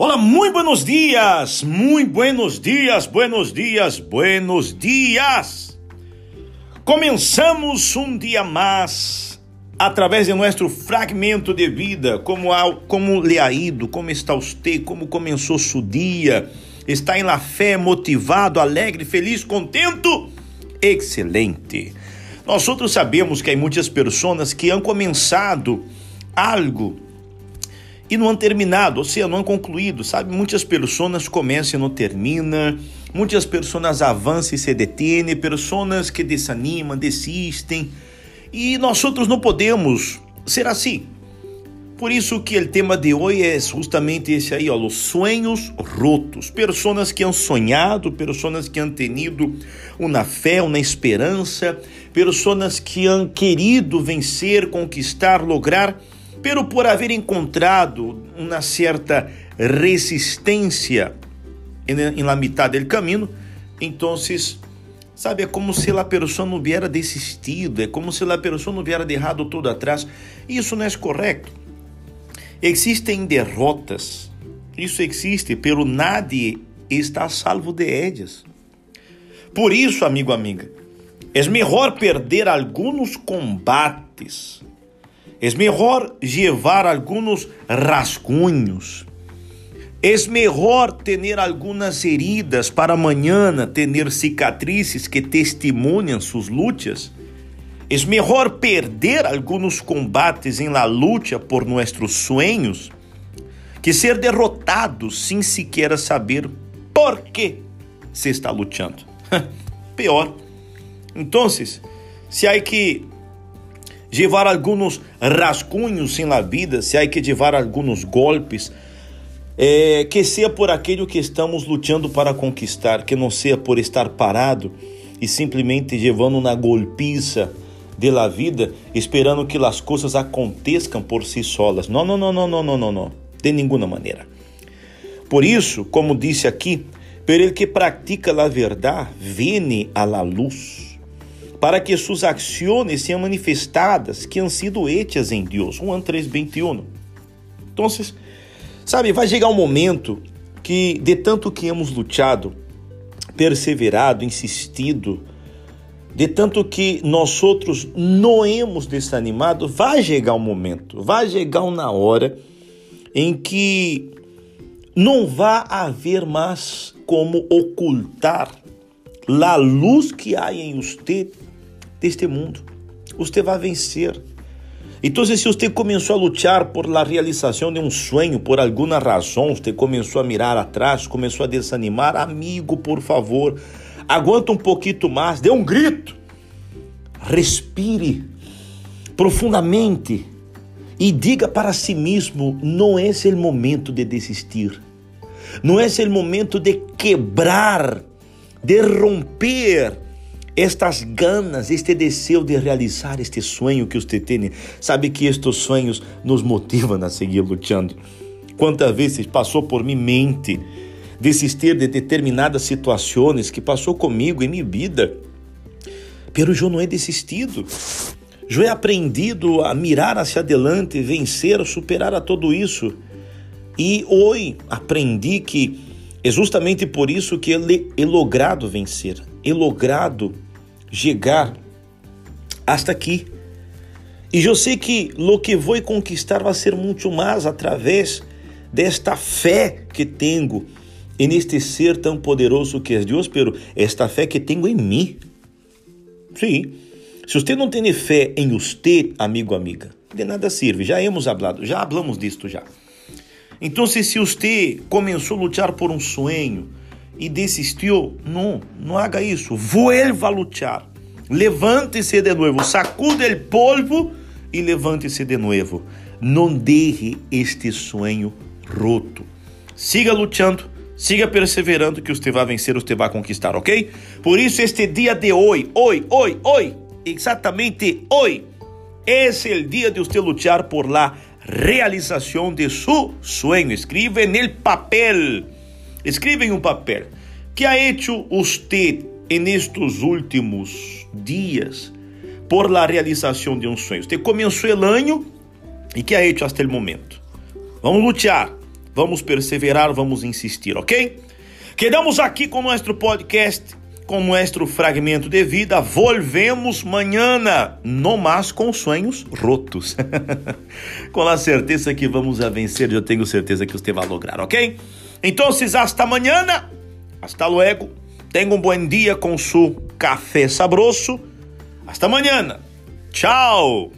Olá, muito buenos dias, muito buenos dias, buenos dias, buenos dias. Começamos um dia mais através de nosso fragmento de vida, como como lhe ha ido, como está você, como começou seu dia, está em la fé, motivado, alegre, feliz, contento, excelente. Nós outros sabemos que há muitas pessoas que han começado algo e não han terminado, ou seja, não han concluído, sabe? Muitas pessoas começam e não terminam, muitas pessoas avançam e se detêm, pessoas que desanimam, desistem, e nós outros não podemos ser assim. Por isso que o tema de hoje é justamente esse aí, ó, os sonhos rotos. Pessoas que han sonhado, pessoas que han tenido uma fé, uma esperança, pessoas que han querido vencer, conquistar, lograr, pero por haver encontrado uma certa resistência em la mitad del camino, então, sabe, é como se a pessoa não hubiera desistido, é como se a pessoa não hubiera deixado tudo atrás. Isso não é correto. Existem derrotas, isso existe, pero nadie está salvo de ellas. Por isso, amigo, amiga, é melhor perder alguns combates é melhor levar alguns rascunhos. É melhor ter algumas heridas para amanhã ter cicatrizes que testemunham suas lutas. É melhor perder alguns combates em la luta por nossos sonhos que ser derrotados sem sequer saber por que se está lutando. Pior. Então, se há que llevar alguns rascunhos em la vida, se há que llevar alguns golpes, é, que seja por aquilo que estamos lutando para conquistar, que não seja por estar parado e simplesmente levando na golpiza de la vida, esperando que as coisas aconteçam por si solas. Não, não, não, não, não, não, não, não, de nenhuma maneira. Por isso, como disse aqui, pero el que pratica a verdade, vene a la luz para que suas ações sejam manifestadas que han sido hechas em Deus. Juan 3:21. Então, sabe, vai chegar um momento que de tanto que hemos lutado, perseverado, insistido, de tanto que nós outros não hemos desanimado, vai chegar um momento, vai chegar uma hora em que não vai haver mais como ocultar a luz que há em você deste mundo. Você vai vencer. Então, se você começou a lutar por la realização de um sonho, por alguma razão, você começou a mirar atrás, começou a desanimar, amigo, por favor, aguenta um pouquinho mais, dê um grito, respire profundamente e diga para si mesmo: não é o momento de desistir, não é o momento de quebrar, de romper estas ganas, este desejo de realizar este sonho que você tem, sabe que estes sonhos nos motivam a seguir lutando. Quantas vezes passou por minha mente desistir de determinadas situações que passou comigo em minha vida, pero eu não é desistido. Eu he aprendido a mirar hacia adelante, vencer, superar a tudo isso. E hoje aprendi que é justamente por isso que ele é logrado vencer, é logrado chegar hasta aqui. E eu sei que lo que vou conquistar vai ser muito mais através desta fé que tenho em este ser tão poderoso que é Deus, pero esta fé que tenho em mim. Sim. Se você não tem fé em você, amigo, amiga, de nada serve. Já hemos hablado, já hablamos disto já. Então, se você começou a lutar por um sonho, e desistiu, não, não haga isso. Vuelva a lutar. Levante-se de novo, sacude o polvo e levante-se de novo. Não deixe este sonho roto. Siga lutando, siga perseverando que você vai vencer, você vai conquistar, ok? Por isso, este dia de hoje, hoje, hoje, hoje, exatamente hoje, é o dia de você lutar por la realização de seu sonho. Escreve no papel Escribe em um papel. que ha hecho usted en estos últimos dias por la realização de um sonho? Você começou el año e que ha hecho hasta el momento? Vamos lutar, vamos perseverar, vamos insistir, ok? Quedamos aqui com nosso podcast, com nosso fragmento de vida. Volvemos amanhã, no mais com sonhos rotos. com a certeza que vamos a vencer, eu tenho certeza que você vai lograr, ok? Então, hasta amanhã, hasta luego. Tenha um bom dia com seu café sabroso. Hasta amanhã. Tchau.